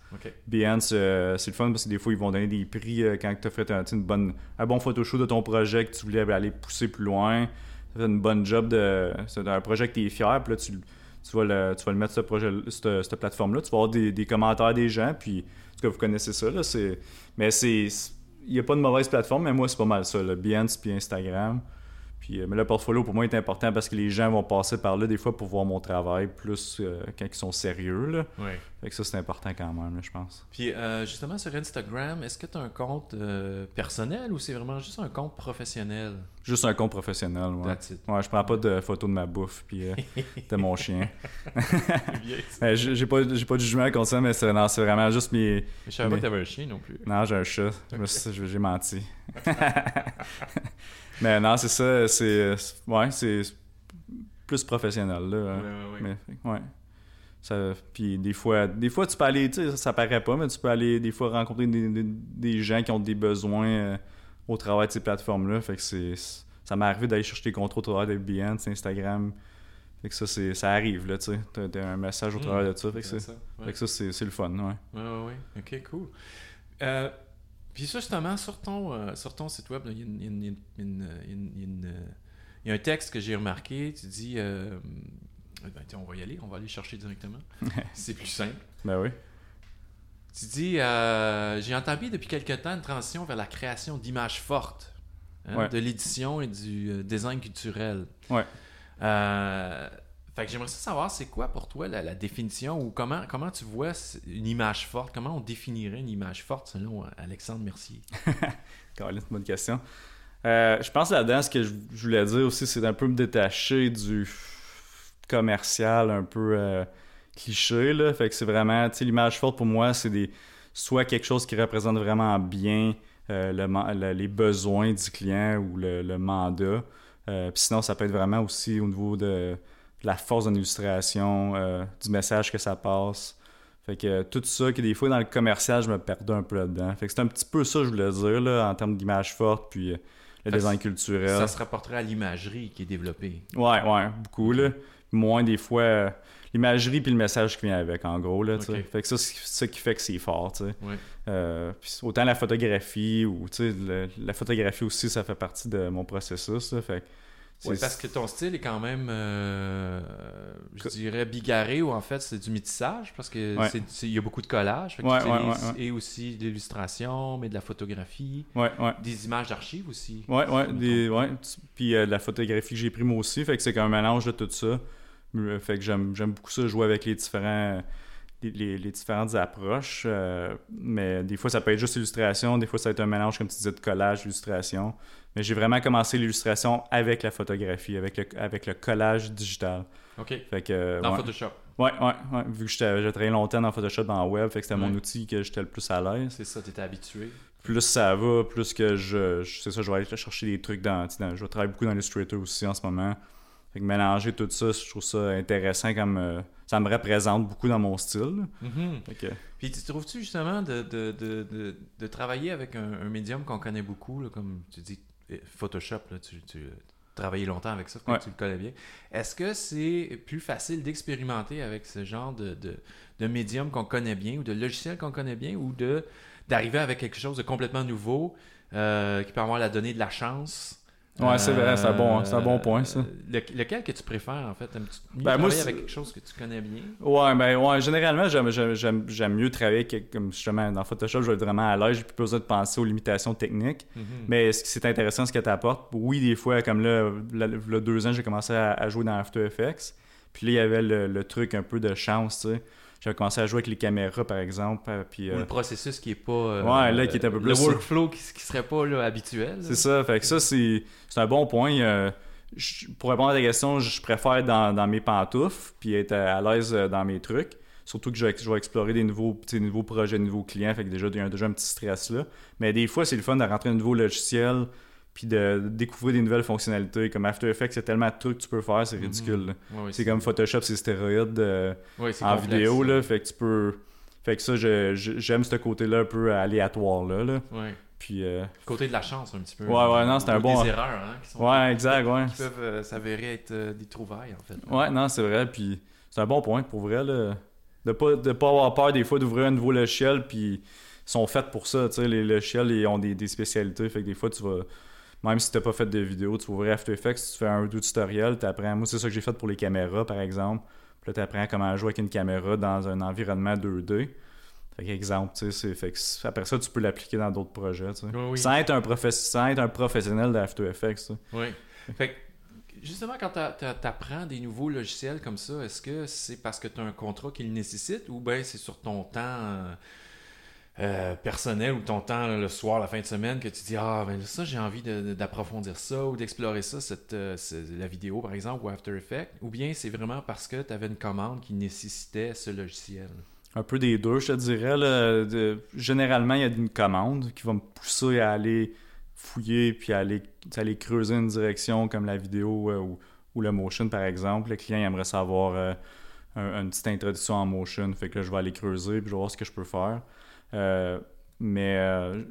Behance, euh, c'est le fun parce que des fois, ils vont donner des prix euh, quand tu as fait un, une bonne, un bon de ton projet que tu voulais aller pousser plus loin. Tu fait une bonne job de. C'est un projet que tu es fier, puis là, tu, tu, vas le, tu vas le mettre sur ce projet, cette, plateforme-là. Tu vas avoir des, commentaires des gens, puis en tout cas, vous connaissez ça. Là, mais c'est. Il n'y a pas de mauvaise plateforme, mais moi, c'est pas mal ça. Le Behance puis Instagram. Puis, euh, mais le portfolio, pour moi, est important parce que les gens vont passer par là des fois pour voir mon travail, plus euh, quand ils sont sérieux. Là. Ouais. Fait que ça, c'est important quand même, là, je pense. Puis euh, justement sur Instagram, est-ce que tu as un compte euh, personnel ou c'est vraiment juste un compte professionnel? Juste un compte professionnel, ouais. Ouais, je prends pas de photos de ma bouffe puis euh, de mon chien. Euh, j'ai pas, j'ai pas de jugement contre ça, mais c'est, non, c'est vraiment juste mes. Mais je savais pas que t'avais un chien non plus. Non, j'ai un chat. J'ai menti. mais non, c'est ça. C'est, ouais, c'est plus professionnel là. hein. Ouais, ouais, ouais. Mais, ouais. Ça, puis des fois, des fois, tu peux aller, tu sais, ça, ça paraît pas, mais tu peux aller des fois rencontrer des, des- des gens qui ont des besoins euh, au travail de ces plateformes-là. Fait que c'est, ça m'est arrivé d'aller chercher des contrats au travail de Behance, Instagram. Fait que ça, c'est, ça arrive, là, tu sais. T'as, un message au Mm. travail de ça. Fait que, C'est. Ouais. fait que ça, c'est, c'est le fun, ouais. Ouais, ouais, ouais. Ok, cool. Euh, puis ça, justement, sur ton, euh, sur ton site web, il y, a une- une- une- une- il y un texte que j'ai remarqué. Tu dis, euh, ben, on va y aller, on va aller chercher directement. C'est plus simple. Ben oui. Tu dis, euh, j'ai entamé depuis quelque temps une transition vers la création d'images fortes, hein, Ouais. de l'édition et du euh, design culturel. Ouais. Euh, fait que j'aimerais savoir, c'est quoi pour toi la, la définition ou comment, comment tu vois une image forte, comment on définirait une image forte selon euh, Alexandre Mercier? Caroline, c'est une bonne question. Euh, je pense là-dedans, ce que je, je voulais dire aussi, c'est d'un peu me détacher du commercial un peu euh, cliché. Là. Fait que c'est vraiment, tu sais, l'image forte pour moi, c'est des soit quelque chose qui représente vraiment bien euh, le man- le- les besoins du client ou le, le mandat. Euh, Puis sinon, ça peut être vraiment aussi au niveau de, de la force d'une illustration, euh, du message que ça passe. Fait que tout ça, que des fois dans le commercial, je me perdais un peu là-dedans. Fait que c'est un petit peu ça, je voulais dire, là, en termes d'image forte, puis le design culturel. Ça se rapporterait à l'imagerie qui est développée. Ouais, ouais, beaucoup, là. Moins des fois, euh, l'imagerie puis le message qui vient avec, en gros, là. Fait que ça, c'est ça qui fait que c'est fort. Ouais. Euh, autant la photographie ou, le- la photographie aussi, ça fait partie de mon processus, là. Fait que c'est- Ouais, parce que ton style est quand même, euh, je dirais, bigarré ou en fait c'est du métissage parce que Ouais. il y a beaucoup de ouais. Et aussi de l'illustration, mais de la photographie, des images d'archives aussi. Ouais, ouais, des, Puis euh, la photographie que j'ai pris moi aussi, fait que c'est comme un mélange de tout ça. Euh, Fait que j'aime j'aime beaucoup ça, jouer avec les différents les, les- les différentes approches. euh, mais des fois, ça peut être juste illustration, des fois, ça peut être un mélange, comme tu disais, de collage, illustration. Mais j'ai vraiment commencé l'illustration avec la photographie, avec le, avec le collage digital. OK. Fait que, euh, Dans ouais. Photoshop. Ouais, ouais, ouais. Vu que j'étais- j'ai travaillé longtemps dans Photoshop, dans le web, fait que c'était mon outil que j'étais le plus à l'aise C'est ça, tu étais habitué. plus ça va, plus que je, je- c'est ça, je vais aller chercher des trucs dans, dans- je vais travailler beaucoup dans Illustrator aussi en ce moment. Fait que mélanger tout ça, je trouve ça intéressant comme euh, ça me représente beaucoup dans mon style. Mhm. Que, Puis tu trouves-tu justement de, de, de, de, travailler avec un, un médium qu'on connaît beaucoup, là, comme tu dis, euh, Photoshop, là, tu, tu, travaillé longtemps avec ça, tu le connais bien. Est-ce que c'est plus facile d'expérimenter avec ce genre de, de, de médium qu'on connaît bien ou de logiciel qu'on connaît bien ou de d'arriver avec quelque chose de complètement nouveau euh, qui peut avoir la donnée de la chance? Ouais, c'est vrai, c'est un, bon, un bon point, ça. Euh, lequel que tu préfères, en fait? Ben, moi, avec quelque chose que tu connais bien? Ouais, ben, ouais, généralement, j'aime mieux travailler comme justement dans Photoshop, je vais être vraiment à l'aise, j'ai plus besoin de penser aux limitations techniques. Mm-hmm. Mais ce qui c'est intéressant, ce que tu apportes, oui, des fois, comme là, a deux ans, j'ai commencé à, jouer dans After Effects. Puis là, il y avait le truc un peu de chance, tu sais j'avais commencé à jouer avec les caméras, par exemple. Euh, puis, Ou le processus qui est pas. Euh, ouais, là, qui est un peu plus. Le workflow qui, qui serait pas là, habituel. C'est ça. Fait que ça, c'est un bon point. pour répondre à ta question, je préfère être dans, dans mes pantoufles puis être à, l'aise euh, dans mes trucs. Surtout que je vais, je vais explorer des nouveaux, nouveaux projets, de nouveaux clients. Fait que déjà, il y a déjà un petit stress là. Mais des fois, c'est le fun de rentrer un nouveau logiciel puis de découvrir des nouvelles fonctionnalités. Comme After Effects, il y a tellement de trucs que tu peux faire, c'est mhm. ridicule. c'est comme Photoshop, c'est stéroïde euh, en vidéo, là, fait que tu peux... Fait que ça, j'aime ce côté-là un peu aléatoire, là. là. Puis, euh... Côté de la chance, un petit peu. Ouais, ouais, non, c'est un bon... Des erreurs, hein, qui sont... Ouais, exact, ouais. Qui peuvent euh, s'avérer être euh, des trouvailles, en fait. Ouais, non, c'est vrai, puis c'est un bon point, pour vrai, là. De pas, de pas avoir peur, des fois, d'ouvrir un nouveau logiciel, puis ils sont faits pour ça, tu sais, les logiciels, ils ont des, des spécialités, fait que des fois, tu vas même si tu n'as pas fait de vidéo, tu ouvrir After Effects, tu fais un ou deux tutoriels, tu apprends. Moi, c'est ça que j'ai fait pour les caméras, par exemple. Puis là, tu apprends comment jouer avec une caméra dans un environnement 2D. Fait exemple, tu sais, fait que après ça, tu peux l'appliquer dans d'autres projets, tu sais. Sans, être un sans être un professionnel d'After Effects, Oui. Fait que, justement, quand tu apprends des nouveaux logiciels comme ça, est-ce que c'est parce que tu as un contrat qui le nécessite ou bien c'est sur ton temps... Euh, euh, personnel ou ton temps le soir, la fin de semaine, que tu dis Ah, ben ça, j'ai envie d'approfondir ça ou d'explorer ça, cette, euh, la vidéo par exemple, ou After Effects, ou bien c'est vraiment parce que tu avais une commande qui nécessitait ce logiciel? Un peu des deux, je te dirais. généralement, il y a une commande qui va me pousser à aller fouiller puis à aller, aller creuser une direction comme la vidéo euh, ou, ou, le motion par exemple. Le client aimerait savoir une petite introduction en motion, fait que je vais aller creuser puis je vais voir ce que je peux faire. Euh, mais euh,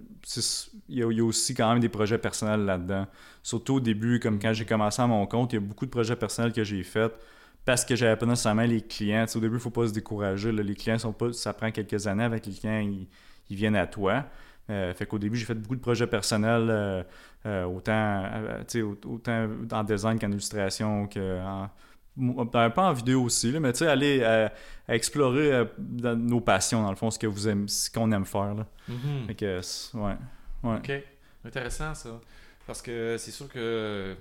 il y, a aussi quand même des projets personnels là-dedans. Surtout au début, comme quand j'ai commencé à mon compte, il y a beaucoup de projets personnels que j'ai faits parce que j'avais pas nécessairement les clients. au début, il faut pas se décourager. Les clients sont pas. Ça prend quelques années avec les clients, ils, viennent à toi. Euh, fait qu'au début, j'ai fait beaucoup de projets personnels, autant, autant en design qu'en illustration, qu'en pas en vidéo aussi, là, mais tu sais, aller euh, explorer euh, nos passions, dans le fond, ce que vous aimez, ce qu'on aime faire. Là. Que, ouais, ouais. OK. Intéressant, ça. Parce que c'est sûr que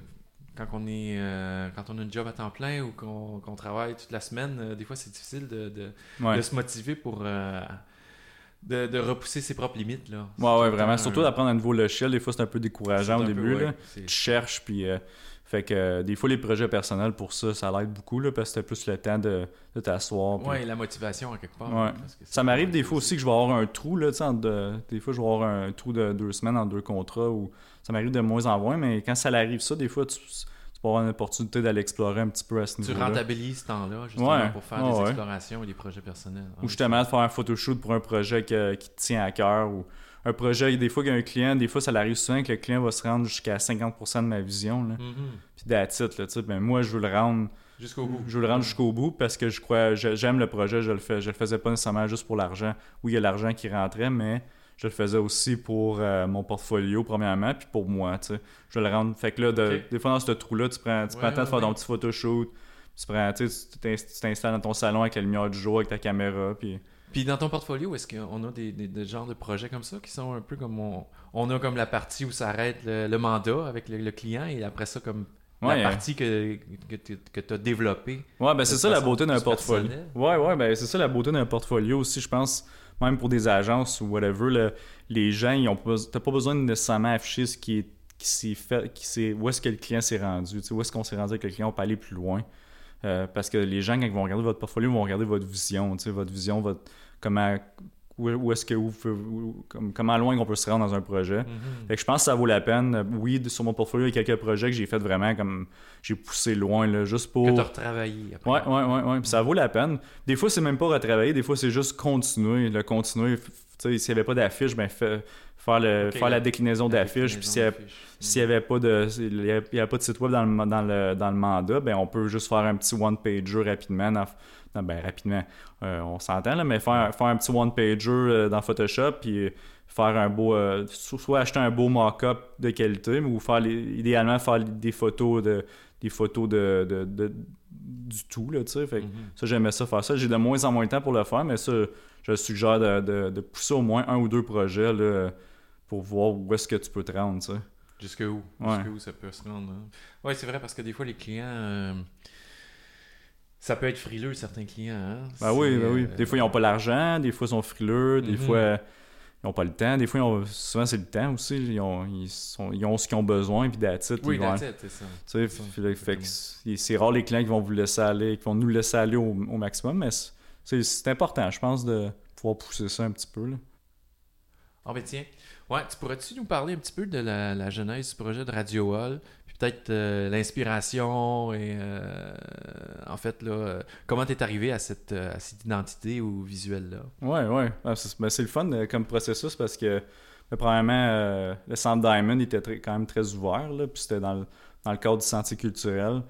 quand on est euh, quand on a un job à temps plein ou qu'on travaille toute la semaine, des fois c'est difficile de, de, se motiver pour de, de, repousser ses propres limites. Là. Ouais, ouais, vraiment. Surtout d'apprendre un nouveau logiciel, des fois c'est un peu décourageant au début. là. Tu cherches, puis fait que euh, des fois, les projets personnels pour ça, ça l'aide beaucoup là, parce que c'était plus le temps de, de t'asseoir. Oui, la motivation en quelque part. Ouais. ça m'arrive des fois aussi que je vais avoir un trou. Là, de, des fois, je vais avoir un trou de deux semaines en deux contrats. Ou, ça m'arrive de moins en moins, mais quand ça arrive, ça, des fois, tu, peux avoir une opportunité d'aller explorer un petit peu à ce niveau-là. Tu rentabilises ce temps-là, justement, pour faire des explorations et des projets personnels. Ou justement, de faire un photoshoot pour un projet qui te tient à cœur. Ou, un projet, des fois, qu'il y a un client, des fois, ça arrive souvent que le client va se rendre jusqu'à 50% de ma vision. Là. Mm-hmm. Puis d'attitude, là, tu sais, ben, moi, je veux le rendre jusqu'au bout. Je veux le rendre jusqu'au bout parce que je crois, j'aime le projet, je le fais, je le faisais pas nécessairement juste pour l'argent. Oui, il y a l'argent qui rentrait, mais je le faisais aussi pour euh, mon portfolio, premièrement, puis pour moi, tu sais. Je veux le rendre. Fait que là, des fois, dans ce trou-là, tu prends, tu prends le temps de faire ton petit photoshoot, tu prends, tu t'installes dans ton salon avec la lumière du jour, avec ta caméra, puis... Puis dans ton portfolio, est-ce qu'on a des, des, genres de projets comme ça qui sont un peu comme on, a comme la partie où s'arrête le, mandat avec le, client et après ça comme la partie que, que tu as développée? Ouais, ben c'est ça la beauté d'un portfolio. Ouais, ouais, ben c'est ça la beauté d'un portfolio aussi, je pense, même pour des agences ou whatever, les gens, ils ont pas, pas besoin de nécessairement afficher ce qui est qui s'est fait, qui où est-ce que le client s'est rendu, où est-ce qu'on s'est rendu avec le client, on peut aller plus loin. Euh, parce que les gens, quand ils vont regarder votre portfolio, vont regarder votre vision, votre vision, votre, comment où, est-ce que vous, comment loin on peut se rendre dans un projet. Mm-hmm. je pense que ça vaut la peine. Oui, sur mon portfolio, il y a quelques projets que j'ai fait vraiment comme j'ai poussé loin là, juste pour. Que retravaillé après. Ouais, ouais, ouais, ouais. ça vaut la peine. Des fois, c'est même pas retravailler, des fois, c'est juste continuer. Le continuer, s'il n'y avait pas d'affiche, ben, fait- faire, le, Ok, faire la déclinaison d'affiches. Puis s'il n'y avait pas de il y a- il y a pas de site web dans le, dans le, dans le mandat, ben on peut juste faire un petit one-pager rapidement. Dans, dans- ben, rapidement, euh, on s'entend, mais faire, faire un petit one-pager euh, dans Photoshop, puis faire un beau... euh, so- soit acheter un beau mock-up de qualité, ou faire les- idéalement faire des photos de des photos de, de- de- du tout, là, tu sais. Fait que Mhm. ça, j'aimais ça faire ça. J'ai de moins en moins de temps pour le faire, mais ça, je suggère de, de- de pousser au moins un ou deux projets là, pour voir où est-ce que tu peux te rendre, tu sais. Jusque où Ouais. Jusque où ça peut se rendre. hein? Ouais, c'est vrai parce que des fois les clients euh, ça peut être frileux certains clients hein? Ben oui, ben oui. euh, Des fois, ils n'ont pas l'argent, des fois, ils sont frileux, des Mhm. fois, ils n'ont pas le temps. Des fois, ils ont- souvent, c'est le temps aussi. Ils ont, ils sont- ils ont ce qu'ils ont besoin, puis it, Oui, it, c'est ça. tu sais, c'est rare les clients qui vont vous laisser aller, qui vont nous laisser aller au, au maximum, mais c'est important, je pense, de pouvoir pousser ça un petit peu. Là. Ah ben tiens, ouais, tu pourrais-tu nous parler un petit peu de la, genèse du projet de Radio Hall, puis peut-être euh, l'inspiration et euh, en fait là, euh, comment t'es arrivé à cette, à cette identité ou visuel là Ouais, ouais. Ah, c'est ben, c'est le fun comme processus parce que, ben, premièrement, le Centre Diamond était très- quand même très ouvert, là, puis c'était dans le, dans le cadre du sentier culturel.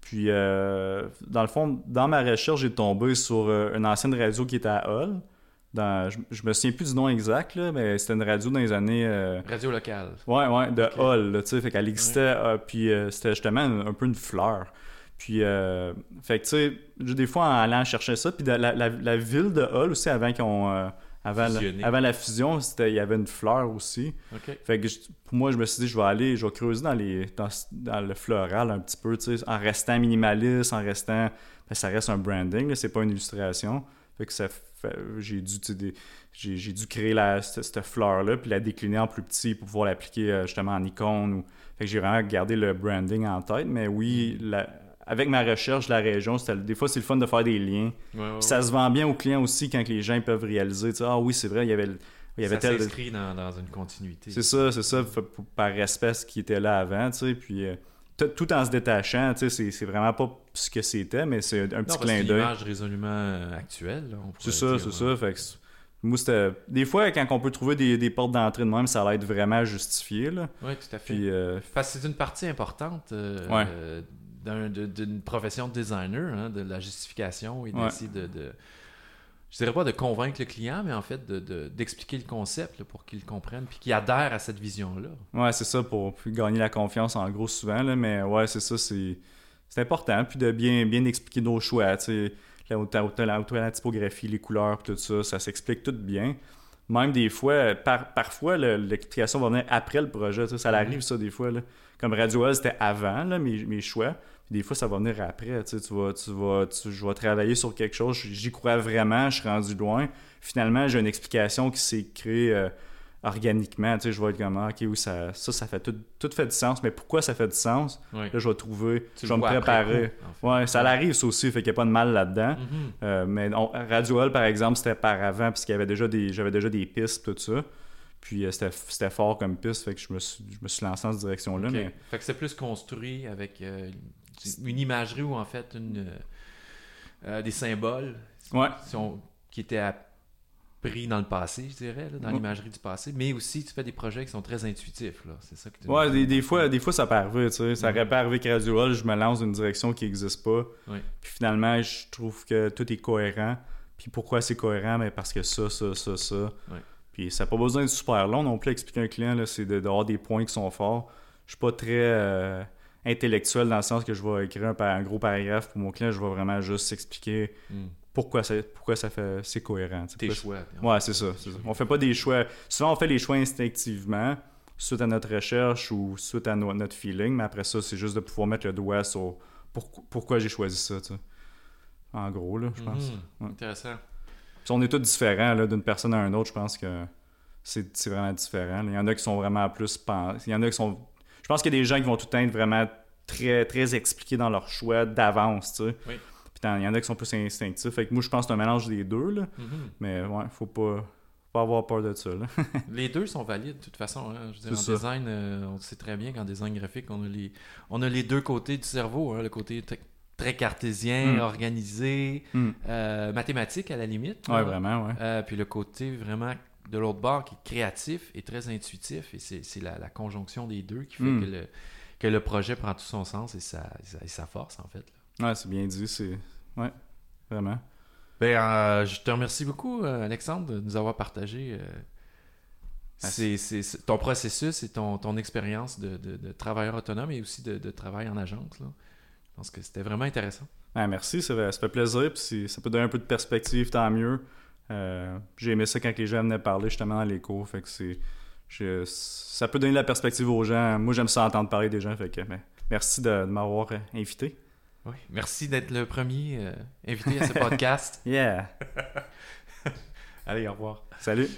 Puis, dans le fond, dans ma recherche, j'ai tombé sur une ancienne radio qui était à Hull. Dans, je, je me souviens plus du nom exact, là, mais c'était une radio dans les années. euh, Radio locale. Ouais, ouais, de Ok. Hull, là, tu sais, fait qu'elle existait, euh, puis euh, c'était justement un, un peu une fleur. Puis, fait que, tu sais, des fois, en allant chercher ça, puis la, la- la ville de Hull aussi, avant qu'on... avant, la, avant la fusion, c'était- il y avait une fleur aussi. Fait que je- pour moi, je me suis dit, je vais aller, je vais creuser dans, les, dans, dans le floral un petit peu, tu sais, en restant minimaliste, en restant. ben, ça reste un branding, c'est pas une illustration. Fait que ça j'ai dû, j'ai, j'ai dû créer la, cette, cette fleur-là, puis la décliner en plus petit pour pouvoir l'appliquer euh, justement en icône. Ou... Fait que j'ai vraiment gardé le branding en tête, mais oui, la- avec ma recherche de la région, des fois, c'est le fun de faire des liens. Ouais, ouais, Puis ça se vend bien aux clients aussi quand les gens peuvent réaliser, ah oui, c'est vrai, il y avait, il y avait ça tel. s'inscrit dans, dans une continuité. C'est ça, c'est ça, par respect à ce qui était là avant, tu sais, puis euh, tout, en se détachant, tu sais, c'est- vraiment pas ce que c'était, mais c'est un petit non, parce clin c'est d'œil. l'image résolument euh, actuelle. C'est ça, c'est ça, fait que moi. Des fois, quand on peut trouver des, des portes d'entrée de même, ça va être vraiment justifié, là, Oui, tout à fait. puis... euh, Parce que c'est une partie importante euh, Ouais. euh, d'une profession de designer, hein, de la justification et Ouais. d'essayer de, de- Je dirais pas de convaincre le client, mais en fait de- de- d'expliquer le concept là, pour qu'il le comprenne puis qu'il adhère à cette vision-là. Ouais, c'est ça, pour gagner la confiance en gros souvent, là, mais ouais, c'est ça, c'est important, puis de bien, bien expliquer nos choix, tu la, la, la typographie, les couleurs, tout ça, ça s'explique tout bien. Même des fois, par, parfois, le- l'explication va venir après le projet, ça arrive ça des fois, là. Comme Radio c'était avant, mes, mes choix, des fois, ça va venir après, tu sais, tu vas, tu vas, tu- je vais travailler sur quelque chose, j'y crois vraiment, je suis rendu loin, finalement, j'ai une explication qui s'est créée... euh, organiquement, tu sais, je vais être comme, ah, ok, oui, ça, ça, ça fait tout, tout fait du sens, mais pourquoi ça fait du sens? Là, je vais trouver, Tu je vais me préparer. coup, en fait. Ouais, ça l'arrive, ça aussi, fait qu'il n'y a pas de mal là-dedans. Mhm. Euh, mais on- Radio Hall, par exemple, c'était par avant, puisqu'il y avait déjà des, j'avais déjà des pistes, tout ça. Puis euh, c'était, fort comme piste, fait que je me suis, je me suis lancé dans cette direction-là. Mais Fait que c'est plus construit avec euh, une imagerie ou en fait une, euh, euh, des symboles ouais, si on- qui étaient appris dans le passé, je dirais, là, dans Ouais. l'imagerie du passé, mais aussi tu fais des projets qui sont très intuitifs. là. C'est ça que tu ouais des, des fois, des fois, ça peut arriver, tu sais. Ça aurait pas arrivé Hall, je me lance dans une direction qui n'existe pas. Puis finalement, je trouve que tout est cohérent. Puis pourquoi c'est cohérent? Mais parce que ça, ça, ça, ça. Puis ça n'a pas besoin d'être super long non plus expliquer à un client, là, c'est de- d'avoir des points qui sont forts. Je suis pas très euh, intellectuel dans le sens que je vais écrire un, gros paragraphe pour mon client, je vais vraiment juste expliquer Mm. pourquoi ça, pourquoi ça fait c'est cohérent. Tes choix. Ouais, c'est ça, ça. On fait pas des choix. Souvent, on fait les choix instinctivement, suite à notre recherche ou suite à no- notre feeling, mais après ça, c'est juste de pouvoir mettre le doigt sur pour- pourquoi j'ai choisi ça, tu sais. En gros, là, je pense. Ouais. Intéressant. Puis on est tous différents, là, d'une personne à une autre, je pense que c'est vraiment différent. Il y en a qui sont vraiment plus Il y en a qui sont. Je pense qu'il y a des gens qui vont tout le temps être vraiment très, très expliqués dans leur choix d'avance, tu sais. Oui. Puis il y en a qui sont plus instinctifs. Fait que moi, je pense que c'est un mélange des deux, là. Mhm. Mais ouais, faut pas, faut pas avoir peur de ça, là. Les deux sont valides de toute façon. hein. Je veux dire, en ça. design, euh, on sait très bien qu'en design graphique, on a les, on a les deux côtés du cerveau. hein. Le côté très cartésien, Mm. organisé, Hmm. euh, mathématique à la limite. Là. vraiment, ouais. Euh, puis le côté vraiment de l'autre bord qui est créatif et très intuitif. Et c'est la, la, conjonction des deux qui fait Mm. que, le, que le projet prend tout son sens et sa, et sa force, en fait. là. Ouais, c'est bien dit. C'est... Ouais, vraiment. Ben, euh, je te remercie beaucoup, euh, Alexandre, de nous avoir partagé euh, c'est- ton processus et ton, ton expérience de, de- de travailleur autonome et aussi de, de travail en agence. Là. Je pense que c'était vraiment intéressant. Ouais, merci, ça fait, ça fait plaisir. Puis si ça peut donner un peu de perspective, tant mieux. Euh, j'ai aimé ça quand les gens venaient parler justement dans les cours. Fait que c'est, je- ça peut donner de la perspective aux gens. Moi, j'aime ça entendre parler des gens. Fait que, ben, merci de, de m'avoir euh, invité. Oui. Merci d'être le premier euh, invité à ce podcast. Yeah! Allez, au revoir. Salut!